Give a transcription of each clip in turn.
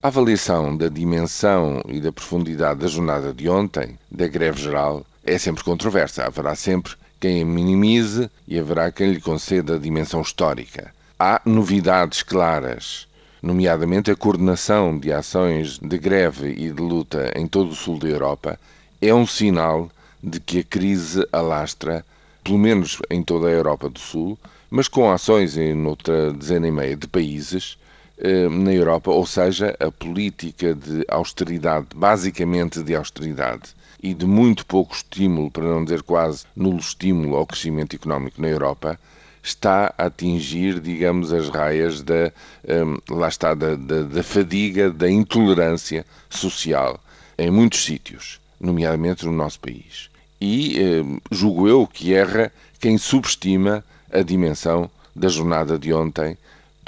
A avaliação da dimensão e da profundidade da jornada de ontem, da greve geral, é sempre controversa. Haverá sempre quem a minimize e haverá quem lhe conceda a dimensão histórica. Há novidades claras, nomeadamente a coordenação de ações de greve e de luta em todo o sul da Europa, é um sinal de que a crise alastra, pelo menos em toda a Europa do Sul, mas com ações em outra dezena e meia de países na Europa, ou seja, a política de austeridade, basicamente de austeridade, e de muito pouco estímulo, para não dizer quase nulo estímulo ao crescimento económico na Europa, está a atingir, digamos, as raias da, um, lá está, da, da, da, fadiga, da intolerância social em muitos sítios, nomeadamente no nosso país. E um, julgo eu que erra quem subestima a dimensão da jornada de ontem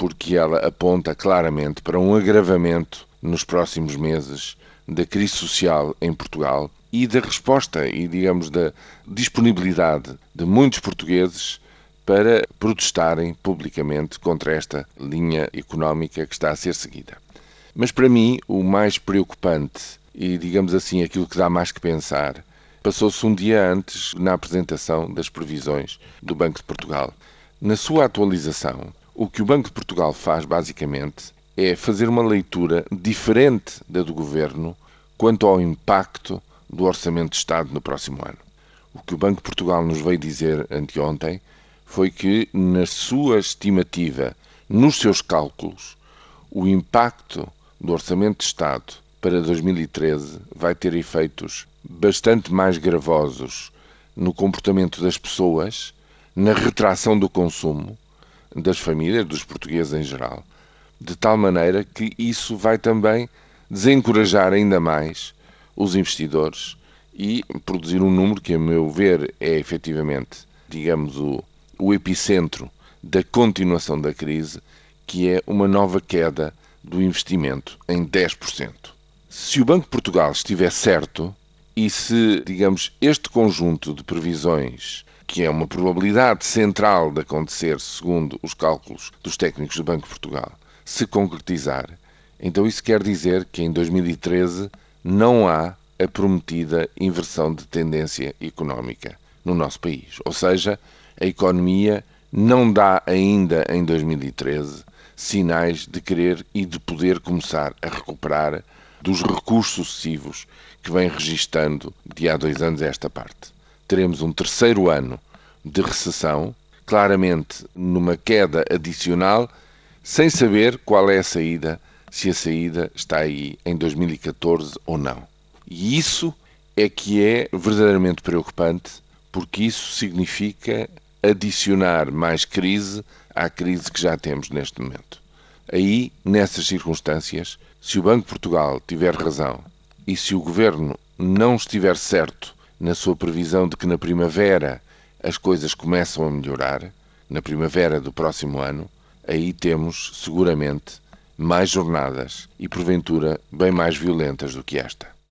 porque ela aponta claramente para um agravamento nos próximos meses da crise social em Portugal e da resposta e, digamos, da disponibilidade de muitos portugueses para protestarem publicamente contra esta linha económica que está a ser seguida. Mas para mim, o mais preocupante e, digamos assim, aquilo que dá mais que pensar, passou-se um dia antes na apresentação das previsões do Banco de Portugal. Na sua atualização, o que o Banco de Portugal faz, basicamente, é fazer uma leitura diferente da do Governo quanto ao impacto do Orçamento de Estado no próximo ano. O que o Banco de Portugal nos veio dizer anteontem foi que, na sua estimativa, nos seus cálculos, o impacto do Orçamento de Estado para 2013 vai ter efeitos bastante mais gravosos no comportamento das pessoas, na retração do consumo das famílias, dos portugueses em geral, de tal maneira que isso vai também desencorajar ainda mais os investidores e produzir um número que, a meu ver, é efetivamente, digamos, o, o epicentro da continuação da crise, que é uma nova queda do investimento em 10%. Se o Banco de Portugal estiver certo e se, digamos, este conjunto de previsões que é uma probabilidade central de acontecer, segundo os cálculos dos técnicos do Banco de Portugal, se concretizar, então isso quer dizer que em 2013 não há a prometida inversão de tendência económica no nosso país. Ou seja, a economia não dá ainda em 2013 sinais de querer e de poder começar a recuperar dos recursos sucessivos que vem registando de há dois anos a esta parte teremos um terceiro ano de recessão, claramente numa queda adicional, sem saber qual é a saída, se a saída está aí em 2014 ou não. E isso é que é verdadeiramente preocupante, porque isso significa adicionar mais crise à crise que já temos neste momento. Aí, nessas circunstâncias, se o Banco de Portugal tiver razão e se o governo não estiver certo na sua previsão de que na primavera as coisas começam a melhorar, na primavera do próximo ano, aí temos seguramente mais jornadas e porventura bem mais violentas do que esta.